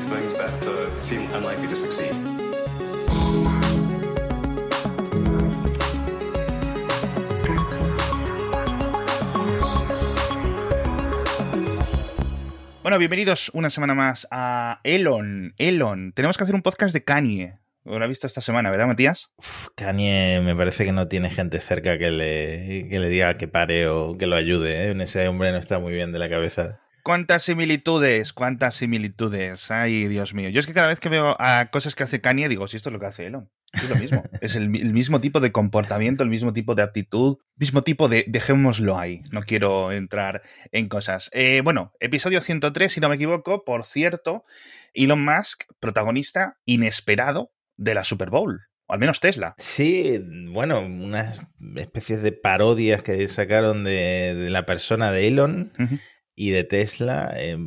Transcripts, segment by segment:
these things that uh, seem unlikely to succeed. Bueno, bienvenidos una semana más a Elon. Elon, tenemos que hacer un podcast de Kanye. Lo has visto esta semana, ¿verdad, Matías? Uf, Kanye me parece que no tiene gente cerca que le, que le diga que pare o que lo ayude. ¿eh? Ese hombre no está muy bien de la cabeza. ¿Cuántas similitudes? ¿Cuántas similitudes? Ay, Dios mío. Yo es que cada vez que veo a cosas que hace Kanye, digo, si esto es lo que hace Elon. Es lo mismo. es el, el mismo tipo de comportamiento, el mismo tipo de actitud, mismo tipo de dejémoslo ahí. No quiero entrar en cosas. Eh, bueno, episodio 103, si no me equivoco. Por cierto, Elon Musk, protagonista inesperado de la Super Bowl. O al menos Tesla. Sí, bueno, unas especies de parodias que sacaron de, de la persona de Elon. Y de Tesla. eh,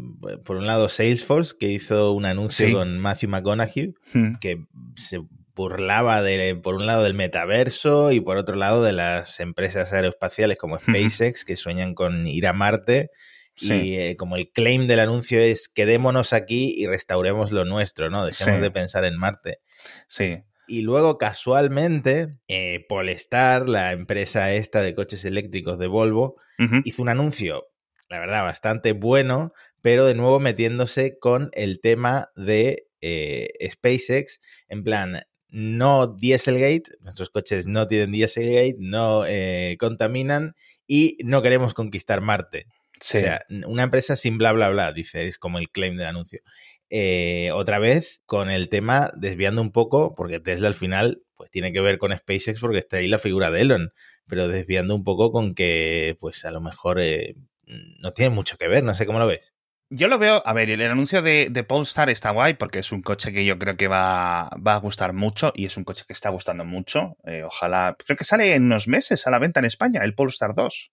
por un lado, Salesforce, que hizo un anuncio Sí. con Matthew McConaughey, Mm. que se burlaba de, por un lado del metaverso y por otro lado de las empresas aeroespaciales como SpaceX, que sueñan con ir a Marte. Sí. Y eh, como el claim del anuncio es quedémonos aquí y restauremos lo nuestro, ¿no? Dejemos Sí. de pensar en Marte. Sí. Y luego, casualmente, eh, Polestar, la empresa esta de coches eléctricos de Volvo, hizo un anuncio, la verdad, bastante bueno, pero de nuevo metiéndose con el tema de eh, SpaceX, en plan, no Dieselgate, nuestros coches no tienen Dieselgate, no eh, contaminan y no queremos conquistar Marte. Sí. O sea, una empresa sin bla, bla, bla, dice, es como el claim del anuncio. Eh, otra vez con el tema desviando un poco, porque Tesla al final pues tiene que ver con SpaceX porque está ahí la figura de Elon, pero desviando un poco con que pues a lo mejor eh, no tiene mucho que ver, no sé cómo lo ves. Yo lo veo, a ver, el anuncio de, de Polestar está guay porque es un coche que yo creo que va, va a gustar mucho y es un coche que está gustando mucho. Eh, ojalá, creo que sale en unos meses a la venta en España, el Polestar 2.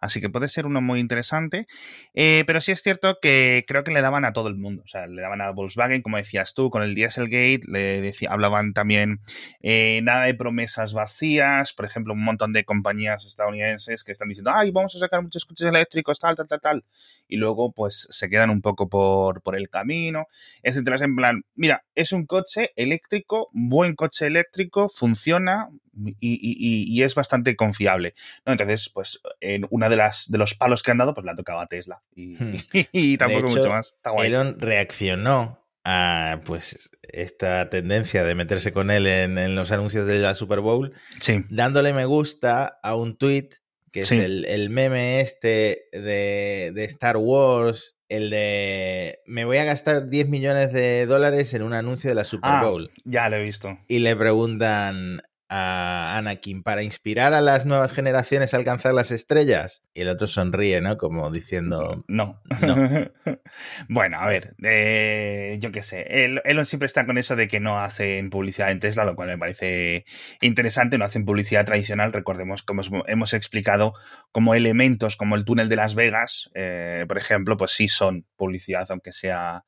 Así que puede ser uno muy interesante. Eh, pero sí es cierto que creo que le daban a todo el mundo. O sea, le daban a Volkswagen, como decías tú, con el Dieselgate. Le decía, hablaban también eh, nada de promesas vacías. Por ejemplo, un montón de compañías estadounidenses que están diciendo, ay, vamos a sacar muchos coches eléctricos, tal, tal, tal, tal. Y luego, pues, se quedan un poco por, por el camino, etcétera. Es en plan, mira, es un coche eléctrico, buen coche eléctrico, funciona y, y- y- y es bastante confiable. ¿no? Entonces, pues, en una de las de los palos que han dado, pues le ha tocado a Tesla. Y, Hmm. y tampoco hecho, mucho más. Está guay. Elon reaccionó a pues esta tendencia de meterse con él en, en los anuncios de la Super Bowl Sí. dándole me gusta a un tweet que Sí. es el, el meme este de, de Star Wars, el de me voy a gastar 10 millones de dólares en un anuncio de la Super Ah. Bowl. Ya lo he visto. Y le preguntan a Anakin, ¿para inspirar a las nuevas generaciones a alcanzar las estrellas? Y el otro sonríe, ¿no? Como diciendo, No. No. bueno, a ver, eh, yo qué sé. El- Elon siempre está con eso de que no hacen publicidad en Tesla, lo cual me parece interesante. No hacen publicidad tradicional. Recordemos, como os- hemos explicado, como elementos como el túnel de Las Vegas, eh, por ejemplo, pues sí son publicidad, aunque sea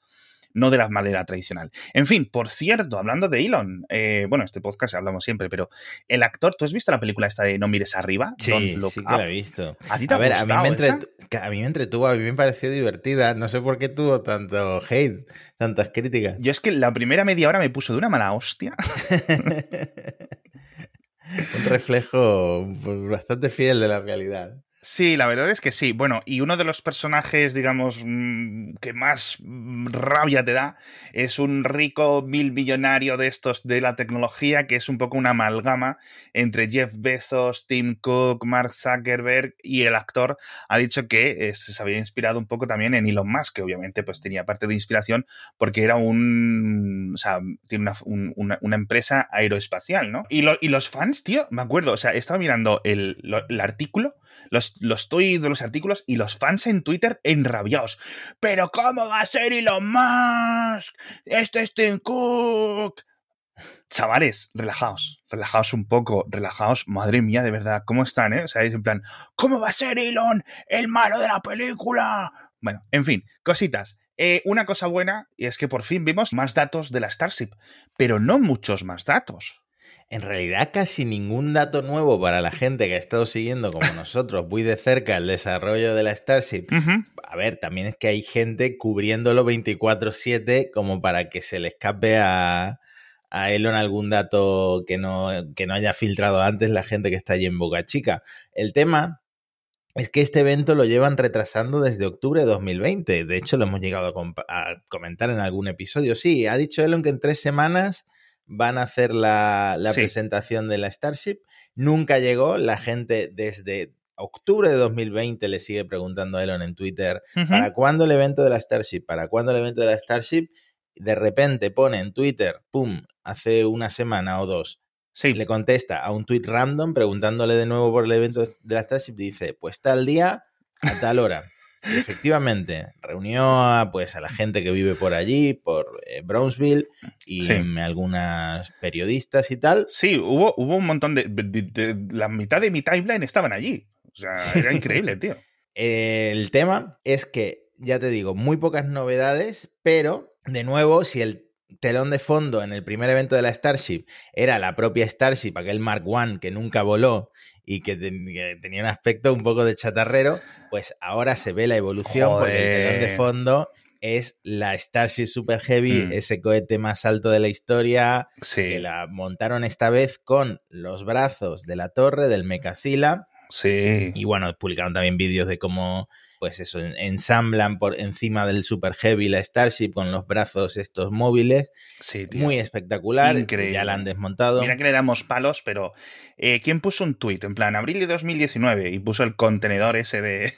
no de la manera tradicional. En fin, por cierto, hablando de Elon, eh, bueno, este podcast hablamos siempre, pero el actor, ¿tú has visto la película esta de No mires arriba? sí, sí que la he visto. ¿A ti te A ha ver, a mí, me esa? a mí me entretuvo, a mí me pareció divertida. No sé por qué tuvo tanto hate, tantas críticas. Yo es que la primera media hora me puso de una mala hostia. Un reflejo pues, bastante fiel de la realidad. Sí, la verdad es que sí. Bueno, y uno de los personajes, digamos, mm, que más mm, rabia te da es un rico mil millonario de estos de la tecnología que es un poco una amalgama entre Jeff Bezos, Tim Cook, Mark Zuckerberg y el actor ha dicho que eh, se había inspirado un poco también en Elon Musk, que obviamente pues tenía parte de inspiración porque era un, o sea, tiene una, un- una- empresa aeroespacial, ¿no? Y, lo- y los fans, tío, me acuerdo, o sea, estaba mirando el, el artículo los, los tweets de los artículos y los fans en Twitter enrabiados. ¿Pero cómo va a ser Elon Musk? Este es Tim Cook. Chavales, relajaos, relajaos un poco, relajaos, madre mía, de verdad, ¿cómo están, eh? O sea, es en plan, ¿cómo va a ser Elon el malo de la película? Bueno, en fin, cositas. Eh, una cosa buena y es que por fin vimos más datos de la Starship, pero no muchos más datos. En realidad casi ningún dato nuevo para la gente que ha estado siguiendo como nosotros muy de cerca el desarrollo de la Starship. A ver, también es que hay gente cubriéndolo 24/7 como para que se le escape a, a Elon algún dato que no, que no haya filtrado antes la gente que está allí en Boca Chica. El tema es que este evento lo llevan retrasando desde octubre de 2020. De hecho, lo hemos llegado a, comentar en algún episodio. Sí, ha dicho Elon que en tres semanas van a hacer la, presentación de la Starship. Nunca llegó. La gente desde octubre de 2020 le sigue preguntando a Elon en Twitter, ¿para cuándo el evento de la Starship? ¿Para cuándo el evento de la Starship? De repente pone en Twitter, ¡pum!, hace una semana o dos, sí. le contesta a un tweet random preguntándole de nuevo por el evento de la Starship dice, pues tal día, a tal hora. Efectivamente, reunió a, pues, a la gente que vive por allí, por eh, Brownsville, y algunas periodistas y tal. Sí, hubo, hubo un montón de, La mitad de mi timeline estaban allí. O sea, era increíble, tío. El tema es que, ya te digo, muy pocas novedades, pero, de nuevo, si el telón de fondo en el primer evento de la Starship era la propia Starship, aquel Mark I que nunca voló y que, tenía un aspecto un poco de chatarrero, pues ahora se ve la evolución porque el telón de fondo es la Starship Super Heavy, mm. ese cohete más alto de la historia, que la montaron esta vez con los brazos de la torre del Mecasila. Sí. Y bueno, publicaron también vídeos de cómo pues eso, ensamblan por encima del Super Heavy la Starship con los brazos estos móviles. Sí, Muy espectacular. Increíble. Ya la han desmontado. Mira que le damos palos, pero eh, ¿quién puso un tuit? En plan, abril de 2019 y puso el contenedor ese de,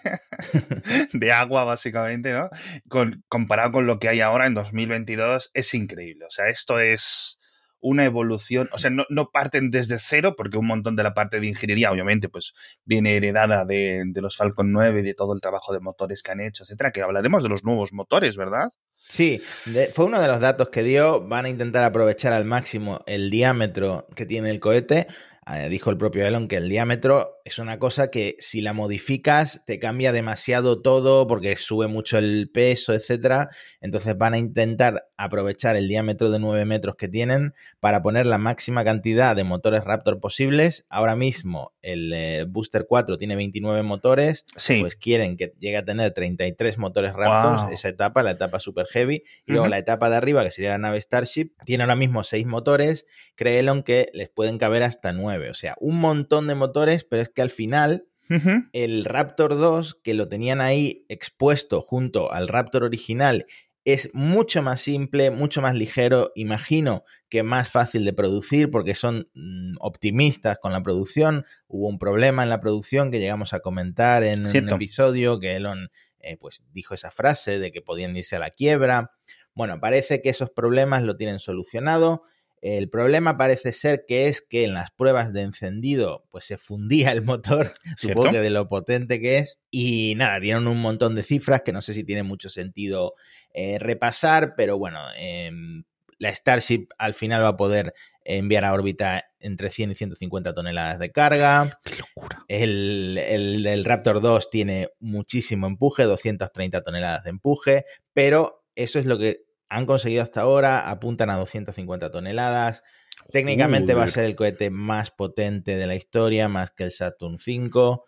de agua, básicamente, ¿no? Con, comparado con lo que hay ahora en 2022, es increíble. O sea, esto es una evolución, o sea, no, no, parten desde cero, porque un montón de la parte de ingeniería, obviamente, pues viene heredada de, los Falcon 9 y de todo el trabajo de motores que han hecho, etcétera, que hablaremos de los nuevos motores, ¿verdad? Sí, fue uno de los datos que dio. Van a intentar aprovechar al máximo el diámetro que tiene el cohete. Eh, dijo el propio Elon que el diámetro es una cosa que si la modificas te cambia demasiado todo porque sube mucho el peso, etcétera. Entonces van a intentar aprovechar el diámetro de 9 metros que tienen para poner la máxima cantidad de motores Raptor posibles. Ahora mismo el eh, Booster 4 tiene 29 motores, pues quieren que llegue a tener 33 motores Raptor, esa etapa, la etapa super heavy. Y luego la etapa de arriba, que sería la nave Starship, tiene ahora mismo 6 motores. Cree Elon que les pueden caber hasta 9. O sea, un montón de motores, pero es que al final el Raptor 2, que lo tenían ahí expuesto junto al Raptor original, es mucho más simple, mucho más ligero, imagino que más fácil de producir porque son mm, optimistas con la producción. Hubo un problema en la producción que llegamos a comentar en un episodio que Elon eh, pues dijo esa frase de que podían irse a la quiebra. Bueno, parece que esos problemas lo tienen solucionado el problema parece ser que es que en las pruebas de encendido pues se fundía el motor, supongo que de lo potente que es. Y nada, dieron un montón de cifras que no sé si tiene mucho sentido eh, repasar, pero bueno, em, la Starship al final va a poder enviar a órbita entre 100 y 150 toneladas de carga. ¡Qué locura! El, el Raptor 2 tiene muchísimo empuje, 230 toneladas de empuje, pero eso es lo que han conseguido hasta ahora, apuntan a 250 toneladas. Técnicamente va a ser el cohete más potente de la historia, más que el Saturn V.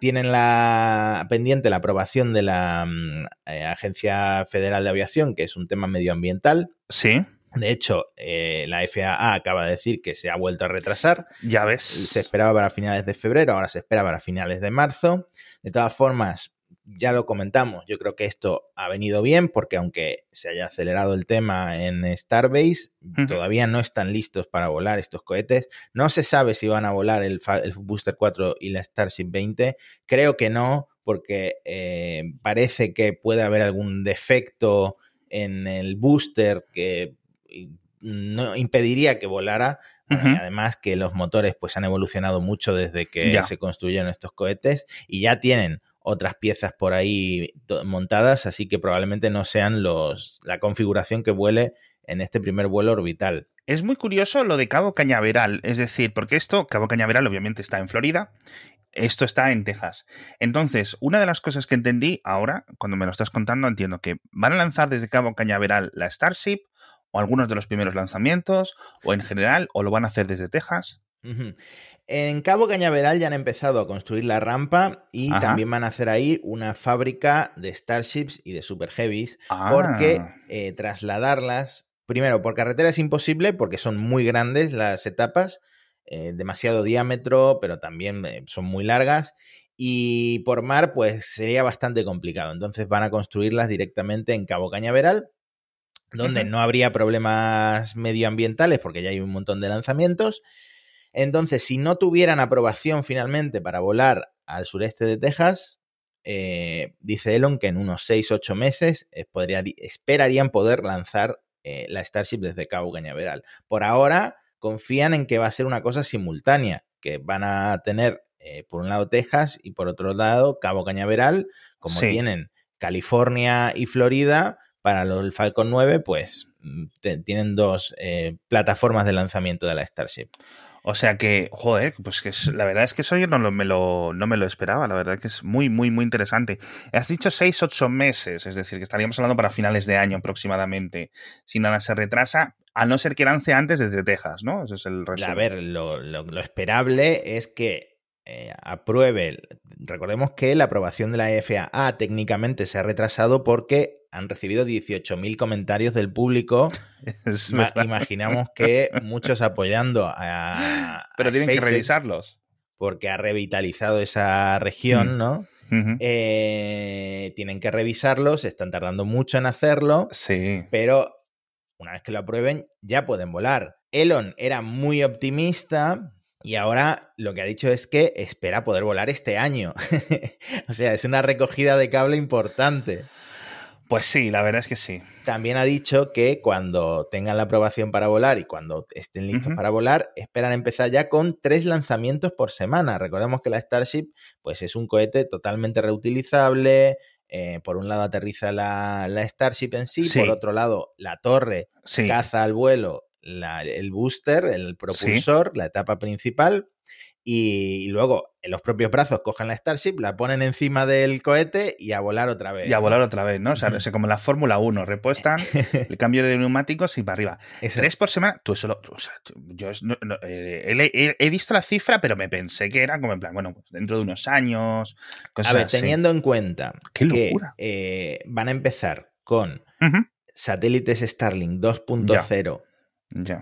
Tienen la pendiente la aprobación de la mm, eh, Agencia Federal de Aviación, que es un tema medioambiental. Sí. De hecho, eh, la FAA acaba de decir que se ha vuelto a retrasar. Ya ves. Se esperaba para finales de febrero, ahora se espera para finales de marzo. De todas formas, ya lo comentamos, yo creo que esto ha venido bien porque aunque se haya acelerado el tema en Starbase, todavía no están listos para volar estos cohetes. No se sabe si van a volar el, Booster 4 y la Starship 20. Creo que no, porque eh, parece que puede haber algún defecto en el booster que no impediría que volara. Además que los motores pues han evolucionado mucho desde que se construyeron estos cohetes y ya tienen otras piezas por ahí montadas, así que probablemente no sean los la configuración que vuele en este primer vuelo orbital. Es muy curioso lo de Cabo Cañaveral, es decir, porque esto, Cabo Cañaveral obviamente está en Florida, esto está en Texas. Entonces, una de las cosas que entendí ahora, cuando me lo estás contando, entiendo que van a lanzar desde Cabo Cañaveral la Starship o algunos de los primeros lanzamientos, o en general, o lo van a hacer desde Texas. En Cabo Cañaveral ya han empezado a construir la rampa y también van a hacer ahí una fábrica de Starships y de Super Heavies, porque ah. eh, trasladarlas, primero, por carretera es imposible porque son muy grandes las etapas, eh, demasiado diámetro, pero también eh, son muy largas. Y por mar, pues sería bastante complicado. Entonces van a construirlas directamente en Cabo Cañaveral, donde no habría problemas medioambientales porque ya hay un montón de lanzamientos. Entonces, si no tuvieran aprobación finalmente para volar al sureste de Texas, eh, dice Elon que en unos 6-8 meses eh, esperarían poder lanzar eh, la Starship desde Cabo Cañaveral. Por ahora, confían en que va a ser una cosa simultánea, que van a tener por un lado Texas y por otro lado Cabo Cañaveral, como tienen California y Florida, para el Falcon 9, pues mm, tienen dos plataformas de lanzamiento de la Starship. O sea que, joder, pues que la verdad es que eso yo no, me lo, no me lo esperaba, la verdad que es muy, muy, muy interesante. Has dicho 6, 8 meses, es decir, que estaríamos hablando para finales de año aproximadamente, si nada se retrasa, a no ser que lance antes desde Texas, ¿no? Ese es el resumen. A ver, lo, lo, esperable es que eh, apruebe, recordemos que la aprobación de la FAA técnicamente se ha retrasado porque han recibido 18.000 comentarios del público. imaginamos que muchos apoyando a. Pero tienen que revisarlos. Porque ha revitalizado esa región, mm. ¿no? Eh, tienen que revisarlos, están tardando mucho en hacerlo. Sí. Pero una vez que lo aprueben, ya pueden volar. Elon era muy optimista. Y ahora lo que ha dicho es que espera poder volar este año. o sea, es una recogida de cable importante. Pues sí, la verdad es que sí. También ha dicho que cuando tengan la aprobación para volar y cuando estén listos para volar, esperan empezar ya con tres lanzamientos por semana. Recordemos que la Starship pues es un cohete totalmente reutilizable. Eh, por un lado aterriza la, Starship en sí, por otro lado la torre caza al vuelo el booster, el propulsor, la etapa principal y luego en los propios brazos cogen la Starship, la ponen encima del cohete y a volar otra vez. Y a volar otra vez, ¿no? O sea, como la Fórmula 1, repuestan el cambio de neumáticos y para arriba. Tres por semana, tú eso o sea, yo eh, he, visto la cifra, pero me pensé que era como en plan, bueno, pues dentro de unos años. a ver, teniendo en cuenta que eh, van a empezar con satélites Starlink 2.0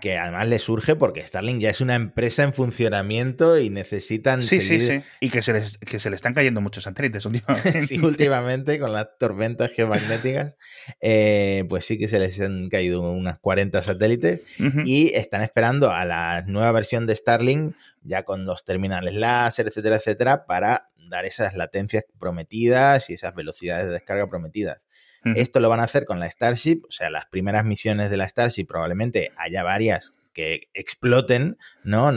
que además le surge porque Starlink ya es una empresa en funcionamiento y necesitan. Sí, sí, sí. Y que se, les, que se le están cayendo muchos satélites últimamente. sí, últimamente con las tormentas geomagnéticas, eh, pues sí que se les han caído unas 40 satélites y están esperando a la nueva versión de Starlink, ya con los terminales láser, etcétera, etcétera, para dar esas latencias prometidas y esas velocidades de descarga prometidas. Esto lo van a hacer con la Starship, o sea, las primeras misiones de la Starship probablemente haya varias que exploten, ¿no?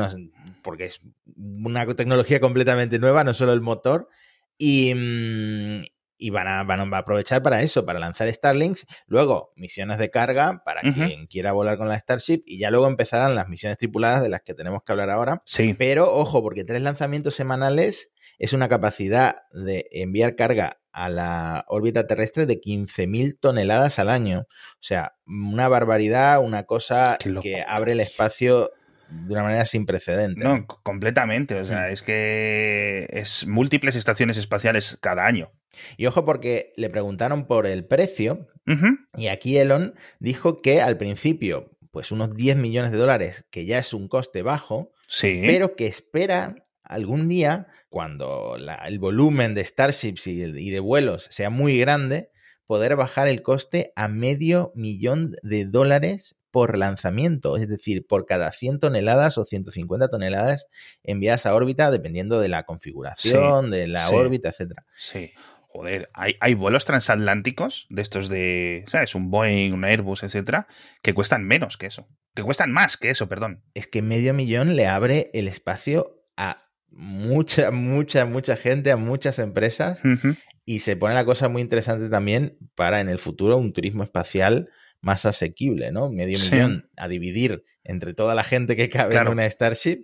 porque es una tecnología completamente nueva, no solo el motor. Y, mm, van, a, van, a, aprovechar para eso, para lanzar Starlinks. Luego, misiones de carga para quien quiera volar con la Starship. Y ya luego empezarán las misiones tripuladas de las que tenemos que hablar ahora. Sí. Pero ojo, porque tres lanzamientos semanales es una capacidad de enviar carga a la órbita terrestre de 15.000 toneladas al año. O sea, una barbaridad, una cosa que abre el espacio de una manera sin precedentes. No, completamente. O sea, es que es múltiples estaciones espaciales cada año. Y ojo porque le preguntaron por el precio y aquí Elon dijo que al principio, pues unos 10 millones de dólares, que ya es un coste bajo, sí. pero que espera algún día, cuando el volumen de Starships y, de vuelos sea muy grande, poder bajar el coste a medio millón de dólares por lanzamiento, es decir, por cada 100 toneladas o 150 toneladas enviadas a órbita, dependiendo de la configuración, de la órbita, etcétera. Sí. Joder, hay, hay, vuelos transatlánticos de estos de, ¿sabes? Un Boeing, un Airbus, etcétera, que cuestan menos que eso. Que cuestan más que eso, perdón. Es que medio millón le abre el espacio a mucha, mucha, mucha gente, a muchas empresas. Y se pone la cosa muy interesante también para en el futuro un turismo espacial más asequible, ¿no? Medio millón a dividir entre toda la gente que cabe en una Starship.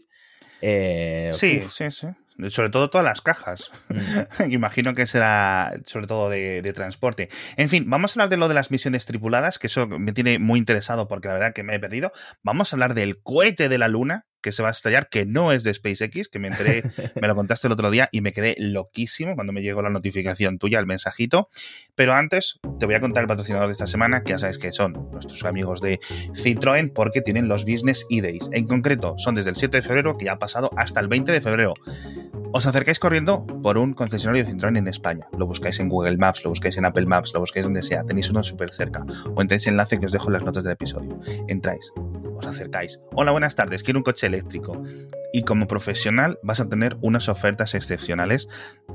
Eh, sí, sí, sí. Sobre todo todas las cajas. Mm. Imagino que será sobre todo de, de, transporte. En fin, vamos a hablar de lo de las misiones tripuladas, que eso me tiene muy interesado porque la verdad que me he perdido. Vamos a hablar del cohete de la Luna, que se va a estallar, que no es de SpaceX, que me enteré, me lo contaste el otro día y me quedé loquísimo cuando me llegó la notificación tuya, el mensajito. Pero antes te voy a contar el patrocinador de esta semana, que ya sabes que son nuestros amigos de Citroën, porque tienen los Business E-Days. En concreto, son desde el 7 de febrero, que ya ha pasado, hasta el 20 de febrero. Os acercáis corriendo por un concesionario de Citroën en España. Lo buscáis en Google Maps, lo buscáis en Apple Maps, lo buscáis donde sea. Tenéis uno súper cerca. O entráis el enlace que os dejo en las notas del episodio. Entráis, os acercáis. Hola, buenas tardes. Quiero un coche eléctrico. Y como profesional vas a tener unas ofertas excepcionales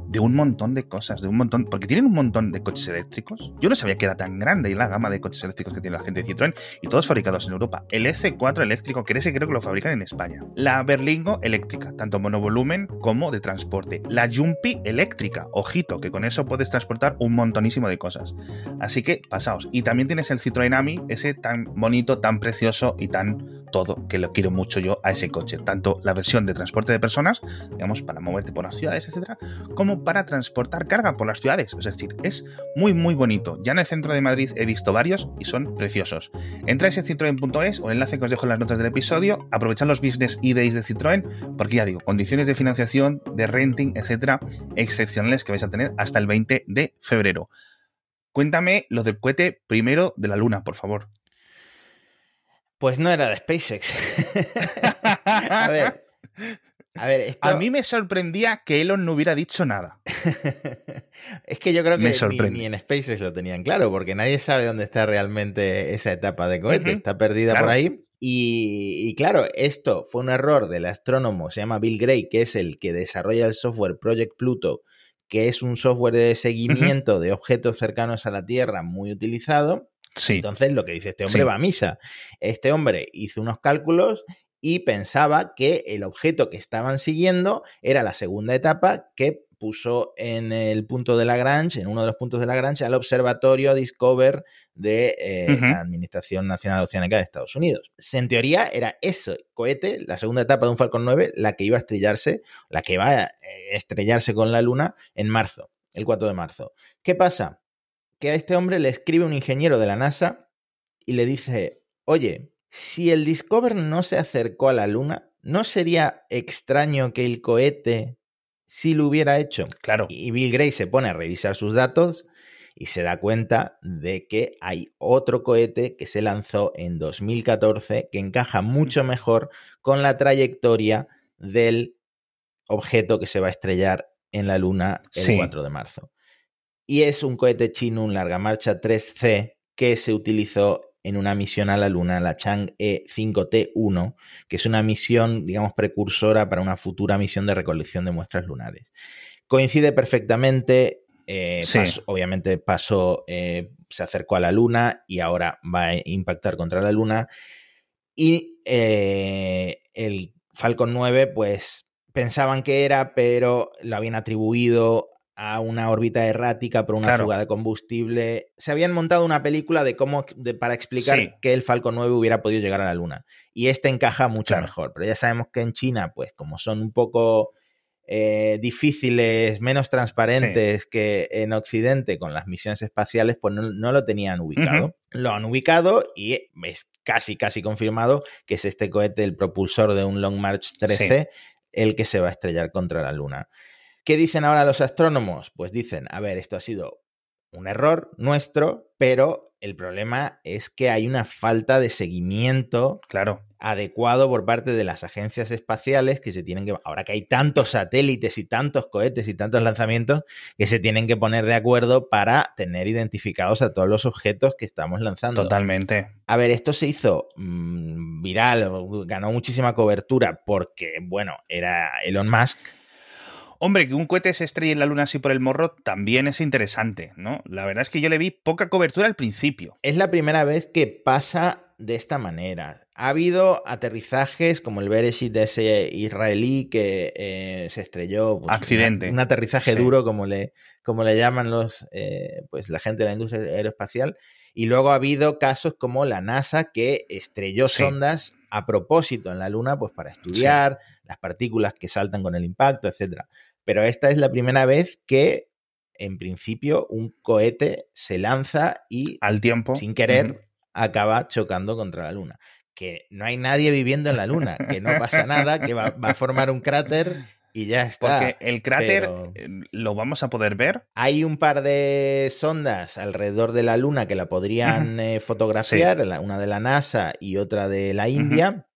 de un montón de cosas, de un montón, porque tienen un montón de coches eléctricos. Yo no sabía que era tan grande la gama de coches eléctricos que tiene la gente de Citroën y todos fabricados en Europa. El EC4 eléctrico, que ese creo que lo fabrican en España. La Berlingo eléctrica, tanto monovolumen como de transporte. La Jumpy eléctrica, ojito, que con eso puedes transportar un montonísimo de cosas. Así que pasaos. Y también tienes el Citroën Ami, ese tan bonito, tan precioso y tan todo, que lo quiero mucho yo a ese coche. Tanto la de transporte de personas, digamos, para moverte por las ciudades, etcétera, como para transportar carga por las ciudades. Es decir, es muy, muy bonito. Ya en el centro de Madrid he visto varios y son preciosos. Entráis en citroen.es o el enlace que os dejo en las notas del episodio. Aprovechad los business e-days de Citroën, porque ya digo, condiciones de financiación, de renting, etcétera, excepcionales que vais a tener hasta el 20 de febrero. Cuéntame lo del cohete primero de la luna, por favor. Pues no era de SpaceX. a ver. A ver, A mí me sorprendía que Elon no hubiera dicho nada. es que yo creo que ni, en SpaceX lo tenían claro, porque nadie sabe dónde está realmente esa etapa de cohete. Está perdida por ahí. Y, claro, esto fue un error del astrónomo, se llama Bill Gray, que es el que desarrolla el software Project Pluto, que es un software de seguimiento de objetos cercanos a la Tierra muy utilizado. Entonces, lo que dice este hombre va a misa. Este hombre hizo unos cálculos y pensaba que el objeto que estaban siguiendo era la segunda etapa que puso en el punto de Lagrange, en uno de los puntos de Lagrange, al observatorio Discover de eh, la Administración Nacional Oceánica de Estados Unidos. En teoría era eso, cohete, la segunda etapa de un Falcon 9, la que iba a estrellarse, la que va a eh, estrellarse con la Luna en marzo, el 4 de marzo. ¿Qué pasa? que a este hombre le escribe un ingeniero de la NASA y le dice, oye, si el Discover no se acercó a la Luna, ¿no sería extraño que el cohete sí lo hubiera hecho? Claro. Y Bill Gray se pone a revisar sus datos y se da cuenta de que hay otro cohete que se lanzó en 2014 que encaja mucho mejor con la trayectoria del objeto que se va a estrellar en la Luna el 4 de marzo y es un cohete chino, un larga marcha 3C, que se utilizó en una misión a la Luna, la Chang'e 5T1, que es una misión, digamos, precursora para una futura misión de recolección de muestras lunares. Coincide perfectamente, eh, obviamente pasó, eh, se acercó a la Luna y ahora va a impactar contra la Luna. Y eh, el Falcon 9, pues pensaban que era, pero lo habían atribuido a una órbita errática por una fuga de combustible. Se habían montado una película de cómo para explicar que el Falcon 9 hubiera podido llegar a la Luna. Y este encaja mucho mejor. Pero ya sabemos que en China, pues como son un poco eh, difíciles, menos transparentes que en Occidente con las misiones espaciales, pues no, lo tenían ubicado. Lo han ubicado y es casi, casi confirmado que es este cohete, el propulsor de un Long March 13, el que se va a estrellar contra la Luna. ¿Qué dicen ahora los astrónomos? Pues dicen, a ver, esto ha sido un error nuestro, pero el problema es que hay una falta de seguimiento claro. adecuado por parte de las agencias espaciales que se tienen que, ahora que hay tantos satélites y tantos cohetes y tantos lanzamientos, que se tienen que poner de acuerdo para tener identificados a todos los objetos que estamos lanzando. Totalmente. A ver, esto se hizo mm, viral, ganó muchísima cobertura porque, bueno, era Elon Musk Hombre, que un cohete se estrelle en la luna así por el morro también es interesante, ¿no? La verdad es que yo le vi poca cobertura al principio. Es la primera vez que pasa de esta manera. Ha habido aterrizajes como el Bereshit de ese israelí que eh, se estrelló. Pues, Accidente. Un, aterrizaje duro, como le, como le llaman los, eh, pues, la gente de la industria aeroespacial. Y luego ha habido casos como la NASA que estrelló Sí. sondas a propósito en la Luna, pues para estudiar las partículas que saltan con el impacto, etcétera. Pero esta es la primera vez que, en principio, un cohete se lanza y, Al tiempo. sin querer, acaba chocando contra la Luna. Que no hay nadie viviendo en la Luna, que no pasa nada, que va, va a formar un cráter y ya está. Porque el cráter pero- eh, lo vamos a poder ver. Hay un par de sondas alrededor de la Luna que la podrían eh, fotografiar, una de la NASA y otra de la India,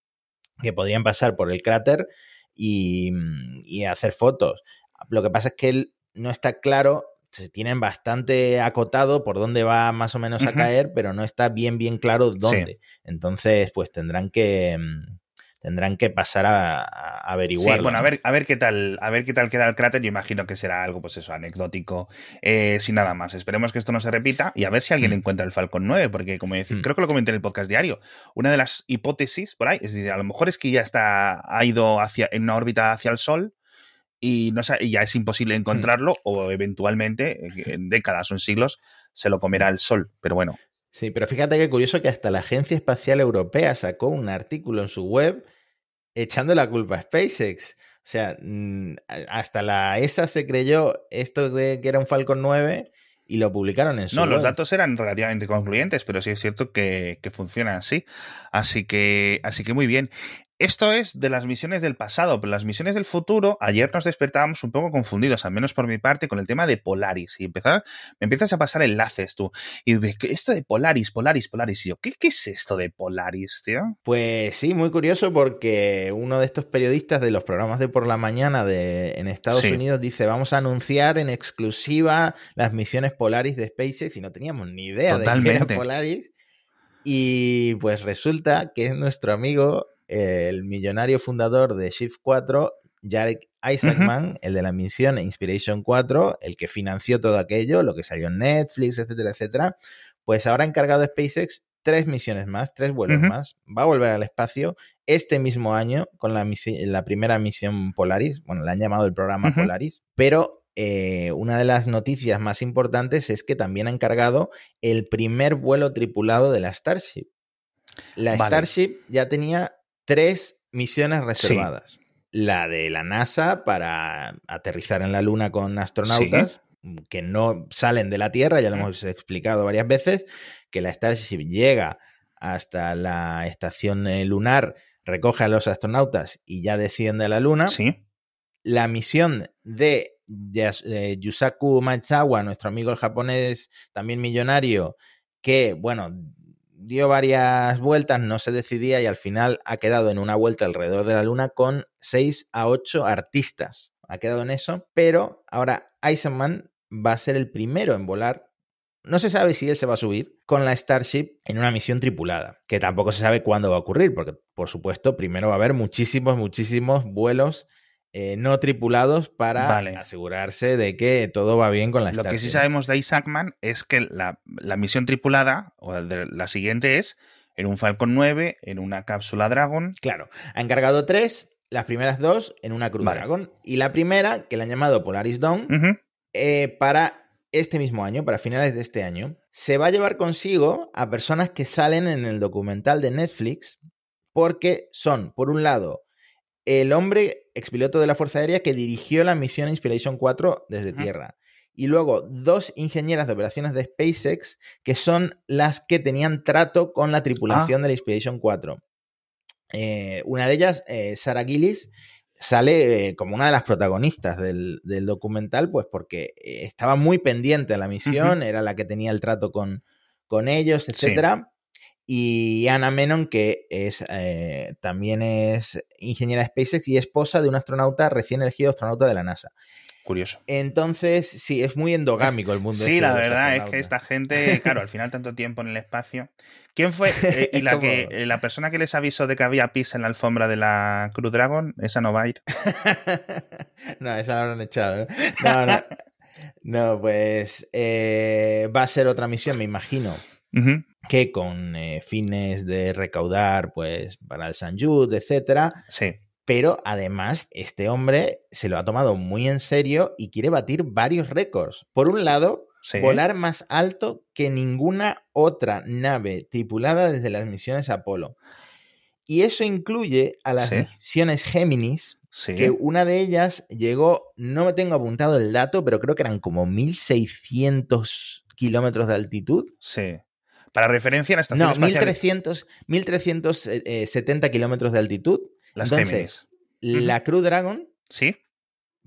que podrían pasar por el cráter y, mm, y hacer fotos. Lo que pasa es que él no está claro, se tienen bastante acotado por dónde va más o menos a caer, pero no está bien, bien claro dónde. Entonces, pues tendrán que... mm, Tendrán que pasar a, a averiguarlo. Sí, bueno, a ver, a ver qué tal, a ver qué tal queda el cráter. Yo imagino que será algo, pues eso, anecdótico, eh, sin nada más. Esperemos que esto no se repita y a ver si alguien Hmm. encuentra el Falcon 9, porque como decía, Hmm. creo que lo comenté en el podcast diario. Una de las hipótesis por ahí es decir, a lo mejor es que ya está, ha ido hacia, en una órbita hacia el Sol y no y ya es imposible Hmm. encontrarlo, o eventualmente, en décadas o en siglos, se lo comerá el Sol. Pero bueno, Sí, pero fíjate qué curioso que hasta la Agencia Espacial Europea sacó un artículo en su web echando la culpa a SpaceX. O sea, mm, hasta la ESA se creyó esto de que era un Falcon 9 y lo publicaron en su No, web. los datos eran relativamente concluyentes, pero sí es cierto que, que funcionan así. Así que, así que muy bien. Esto es de las misiones del pasado, pero las misiones del futuro, ayer nos despertábamos un poco confundidos, al menos por mi parte, con el tema de Polaris. Y empezaba, me empiezas a pasar enlaces tú. Y de, ¿qué- esto de Polaris, Polaris, Polaris. Y yo, ¿qué, qué es esto de Polaris, tío? Pues sí, muy curioso porque uno de estos periodistas de los programas de por la mañana de, en Estados Sí. Unidos dice, vamos a anunciar en exclusiva las misiones Polaris de SpaceX y no teníamos ni idea de que Totalmente. era Polaris. Y pues resulta que es nuestro amigo, el millonario fundador de Shift 4, Jarek Isaacman, el de la misión Inspiration 4, el que financió todo aquello, lo que salió en Netflix, etcétera, etcétera. Pues ahora ha encargado a SpaceX tres misiones más, tres vuelos más. Va a volver al espacio este mismo año con la, misi- la primera misión Polaris. Bueno, le han llamado el programa. Polaris. Pero eh, una de las noticias más importantes es que también ha encargado el primer vuelo tripulado de la Starship. La Vale. Starship ya tenía tres misiones reservadas. La de la NASA para aterrizar en la Luna con astronautas que no salen de la Tierra, ya lo hemos explicado varias veces, que la Starship llega hasta la estación eh, lunar, recoge a los astronautas y ya desciende a la Luna Sí. la misión de eh, Yusaku Maezawa, nuestro amigo el japonés, también millonario, que, bueno, dio varias vueltas, no se decidía y al final ha quedado en una vuelta alrededor de la Luna con 6 a 8 artistas. Ha quedado en eso, pero ahora Eisenman va a ser el primero en volar. No se sabe si él se va a subir con la Starship en una misión tripulada, que tampoco se sabe cuándo va a ocurrir, porque por supuesto primero va a haber muchísimos, muchísimos vuelos eh, no tripulados para Vale. asegurarse de que todo va bien con la Lo Starship. que sí sabemos de Isaacman es que la, la misión tripulada, o la siguiente es en un Falcon 9, en una cápsula Dragon. Claro, ha encargado tres, las primeras dos en una Cruz Vale. Dragon y la primera, que le han llamado Polaris Dawn, eh, para este mismo año, para finales de este año, se va a llevar consigo a personas que salen en el documental de Netflix, porque son, por un lado, el hombre expiloto de la Fuerza Aérea que dirigió la misión Inspiration 4 desde tierra. Y luego dos ingenieras de operaciones de SpaceX que son las que tenían trato con la tripulación de la Inspiration 4. Eh, una de ellas, eh, Sarah Gillis, sale eh, como una de las protagonistas del, del documental, pues porque eh, estaba muy pendiente de la misión, era la que tenía el trato con, con ellos, Sí. Y Anna Menon, que es eh, también es ingeniera de SpaceX y esposa de un astronauta recién elegido astronauta de la NASA. Curioso. Entonces, sí, es muy endogámico el mundo. Sí, este la verdad es que esta gente, claro, al final tanto tiempo en el espacio. ¿Quién fue? Eh, y la, que, eh, la persona que les avisó de que había pis en la alfombra de la Cruz Dragon, esa no va a ir. no, esa la habrán echado. No, no. No, pues va a ser otra misión, me imagino, Que con eh, fines de recaudar, pues, para el San Jude, etcétera. Sí. Pero además, este hombre se lo ha tomado muy en serio y quiere batir varios récords. Por un lado, Sí. volar más alto que ninguna otra nave tripulada desde las misiones Apolo. Y eso incluye a las Sí. misiones Géminis, Sí. que una de ellas llegó, no me tengo apuntado el dato, pero creo que eran como 1600 kilómetros de altitud. Sí. Para referencia, la estación No, espacial. 1300, 1370 kilómetros de altitud. Las Entonces, Géminis. la Crew Dragon, Sí.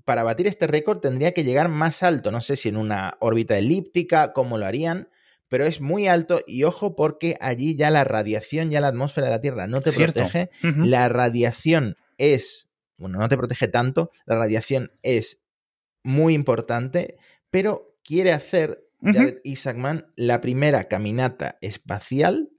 para batir este récord, tendría que llegar más alto. No sé si en una órbita elíptica, cómo lo harían, pero es muy alto y ojo porque allí ya la radiación, ya la atmósfera de la Tierra no te Cierto. protege. La radiación es, bueno, no te protege tanto, la radiación es muy importante, pero quiere hacer Jared Isaacman la primera caminata espacial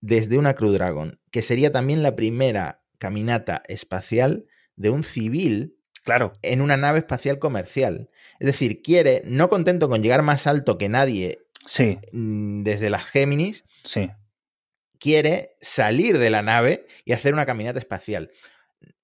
desde una Crew Dragon, que sería también la primera caminata espacial de un civil Claro. en una nave espacial comercial. Es decir, quiere, no contento con llegar más alto que nadie Sí, mm, desde las Géminis, sí. quiere salir de la nave y hacer una caminata espacial.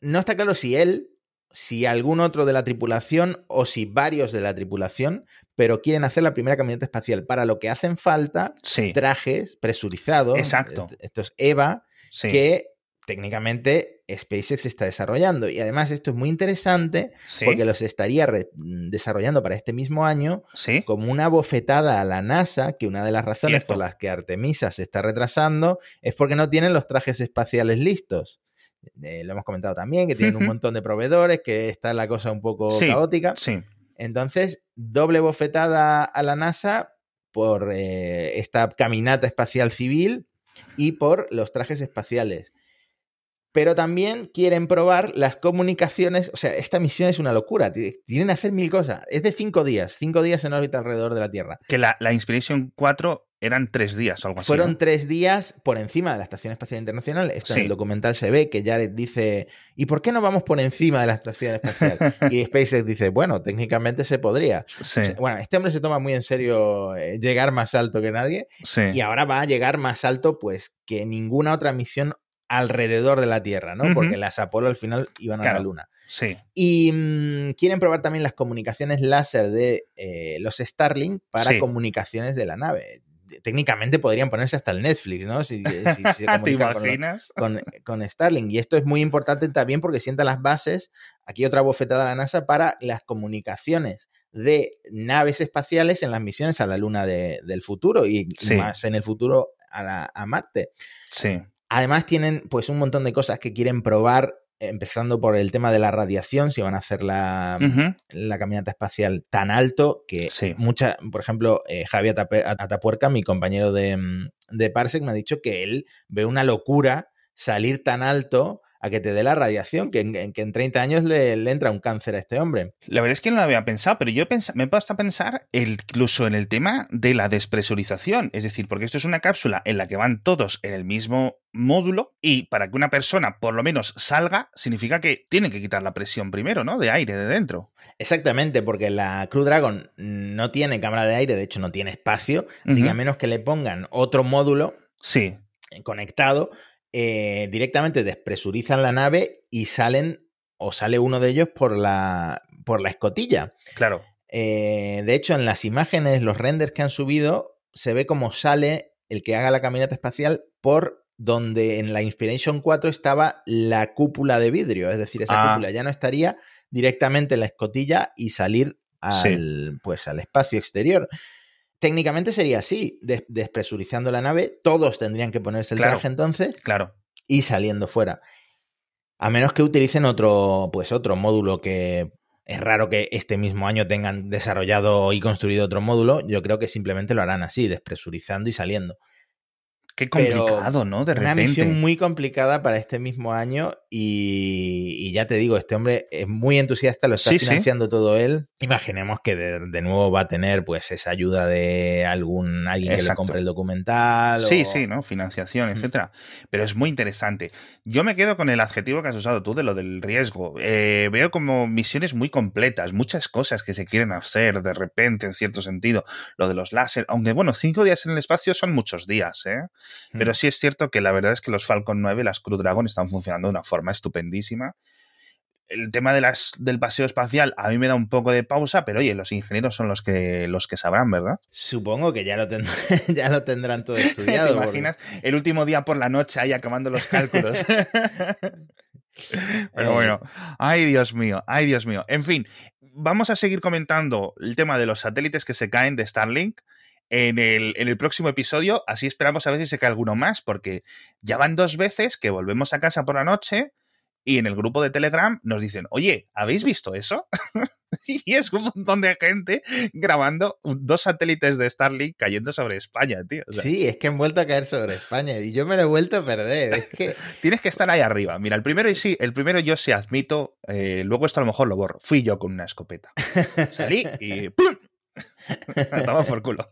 No está claro si él, si algún otro de la tripulación o si varios de la tripulación, pero quieren hacer la primera caminata espacial, para lo que hacen falta Sí. trajes presurizados, Exacto. est- estos EVA, Sí. que técnicamente SpaceX está desarrollando. Y además esto es muy interesante Sí. porque los estaría re- desarrollando para este mismo año Sí. como una bofetada a la NASA, que una de las razones Cierto. por las que Artemisa se está retrasando es porque no tienen los trajes espaciales listos. Eh, lo hemos comentado también, que tienen un montón de proveedores, que está la cosa un poco Sí. caótica. Sí. Entonces, doble bofetada a la NASA por eh, esta caminata espacial civil y por los trajes espaciales. Pero también quieren probar las comunicaciones. O sea, esta misión es una locura. ti- Tienen que hacer mil cosas. Es de cinco días, cinco días en órbita alrededor de la Tierra. Que la, la Inspiration 4 eran tres días o algo así. Fueron ¿no? tres días por encima de la Estación Espacial Internacional. Esto en el documental se ve que Jared dice, ¿y por qué no vamos por encima de la Estación Espacial? y SpaceX dice, bueno, técnicamente se podría. Sí. O sea, bueno, este hombre se toma muy en serio eh, llegar más alto que nadie sí. y ahora va a llegar más alto pues que ninguna otra misión alrededor de la Tierra, ¿no? Porque las Apolo al final iban a la Luna. Sí. Y mm, quieren probar también las comunicaciones láser de eh, los Starlink para Sí. comunicaciones de la nave. Técnicamente podrían ponerse hasta el Netflix, ¿no? Si, si- si se ¿Te con, imaginas? con, con Starlink. Y esto es muy importante también porque sienta las bases, aquí otra bofetada a la NASA, para las comunicaciones de naves espaciales en las misiones a la Luna de- del futuro y, y Sí. más en el futuro a, la- a Marte. Sí. Además tienen pues un montón de cosas que quieren probar, empezando por el tema de la radiación, si van a hacer la, la caminata espacial tan alto que Sí. mucha, por ejemplo, eh, Javi Atape- Atapuerca, mi compañero de, mm, de Parsec, me ha dicho que él ve una locura salir tan alto a que te dé la radiación, que en, que en 30 años le, le entra un cáncer a este hombre. La verdad es que no lo había pensado, pero yo pens- me he puesto a pensar incluso en el tema de la despresurización. Es decir, porque esto es una cápsula en la que van todos en el mismo módulo y para que una persona por lo menos salga, significa que tiene que quitar la presión primero, ¿no? De aire de dentro. Exactamente, porque la Crew Dragon no tiene cámara de aire, de hecho no tiene espacio, así que a menos que le pongan otro módulo Sí, conectado, eh, directamente despresurizan la nave y salen, o sale uno de ellos por la, por la escotilla. claro. Eh, de hecho, en las imágenes, los renders que han subido, se ve como sale el que haga la caminata espacial por donde en la Inspiration 4 estaba la cúpula de vidrio. Es decir, esa Ah. cúpula ya no estaría directamente en la escotilla y salir al, pues, al espacio exterior. Técnicamente sería así, des- despresurizando la nave, todos tendrían que ponerse el Claro. traje entonces Claro. y saliendo fuera. A menos que utilicen otro, pues otro módulo que es raro que este mismo año tengan desarrollado y construido otro módulo. Yo creo que simplemente lo harán así, despresurizando y saliendo. Qué complicado, ¿no? De Una repente. misión muy complicada para este mismo año y, y ya te digo, este hombre es muy entusiasta, lo está Sí, sí. financiando todo él. Imaginemos que de, de nuevo va a tener pues esa ayuda de algún alguien que le compre el documental. Sí, o- sí, ¿no? Financiación, Mm. etcétera. Pero es muy interesante. Yo me quedo con el adjetivo que has usado tú de lo del riesgo. Eh, veo como misiones muy completas, muchas cosas que se quieren hacer de repente, en cierto sentido. Lo de los láser, aunque bueno, cinco días en el espacio son muchos días, ¿eh? Pero Mm. sí es cierto que la verdad es que los Falcon 9 y las Crew Dragon están funcionando de una forma estupendísima. el tema de las, del paseo espacial a mí me da un poco de pausa, pero oye, los ingenieros son los que, los que sabrán, ¿verdad? Supongo que ya lo, tendrán, ya lo tendrán todo estudiado. ¿Te imaginas el último día por la noche ahí acabando los cálculos? Pero bueno, ay Dios mío, ay Dios mío. En fin, vamos a seguir comentando el tema de los satélites que se caen de Starlink en el, en el, próximo episodio. Así esperamos a ver si se cae alguno más, porque ya van dos veces que volvemos a casa por la noche y en el grupo de Telegram nos dicen, oye, ¿habéis visto eso? y es un montón de gente grabando dos satélites de Starlink cayendo sobre España, tío. O sea, sí, es que han vuelto a caer sobre España y yo me lo he vuelto a perder. Es que... Tienes que estar ahí arriba. Mira, el primero y sí, el primero yo se admito, eh, luego esto a lo mejor lo borro. Fui yo con una escopeta. Salí y ¡pum! Toma por culo.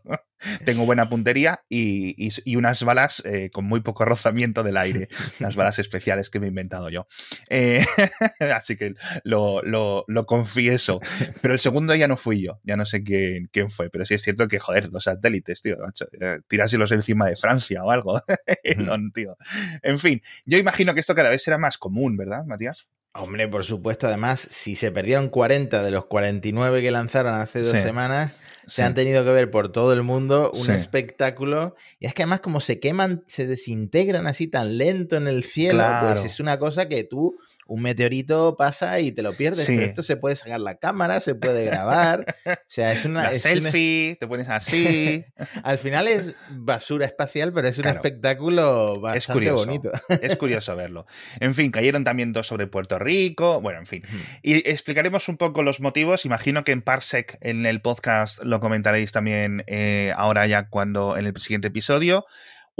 Tengo buena puntería y, y, y unas balas eh, con muy poco rozamiento del aire. Las balas especiales que me he inventado yo. Eh, así que lo, lo, lo, confieso. Pero el segundo ya no fui yo. Ya no sé quién, quién fue. Pero sí es cierto que, joder, los satélites, tío. Macho, eh, tiráselos encima de Francia o algo. no, tío. En fin, yo imagino que esto cada vez será más común, ¿verdad, Matías? Hombre, por supuesto, además, si se perdieron 40 de los 49 que lanzaron hace dos sí, semanas, sí. se han tenido que ver por todo el mundo un sí. espectáculo. Y es que además, como se queman, se desintegran así tan lento en el cielo, claro. pues es una cosa que tú un meteorito pasa y te lo pierdes. Sí. Pero esto se puede sacar la cámara, se puede grabar. o sea, es una. La es selfie, una... te pones así. Al final es basura espacial, pero es un claro. espectáculo bastante es curioso, bonito. es curioso verlo. En fin, cayeron también dos sobre Puerto Rico. Bueno, en fin. Y explicaremos un poco los motivos. Imagino que en Parsec, en el podcast, lo comentaréis también eh, ahora ya cuando en el siguiente episodio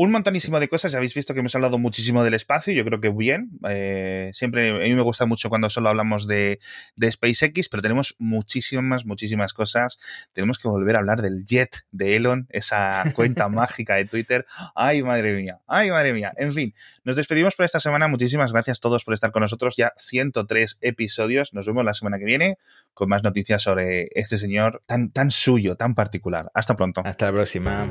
un montonísimo de cosas. Ya habéis visto que hemos hablado muchísimo del espacio. Yo creo que bien. Eh, siempre a mí me gusta mucho cuando solo hablamos de, de, SpaceX, pero tenemos muchísimas, muchísimas cosas. Tenemos que volver a hablar del jet de Elon, esa cuenta mágica de Twitter. Ay, madre mía. Ay, madre mía. En fin, nos despedimos por esta semana. Muchísimas gracias a todos por estar con nosotros. Ya 103 episodios. Nos vemos la semana que viene con más noticias sobre este señor tan, tan suyo, tan particular. Hasta pronto. Hasta la próxima.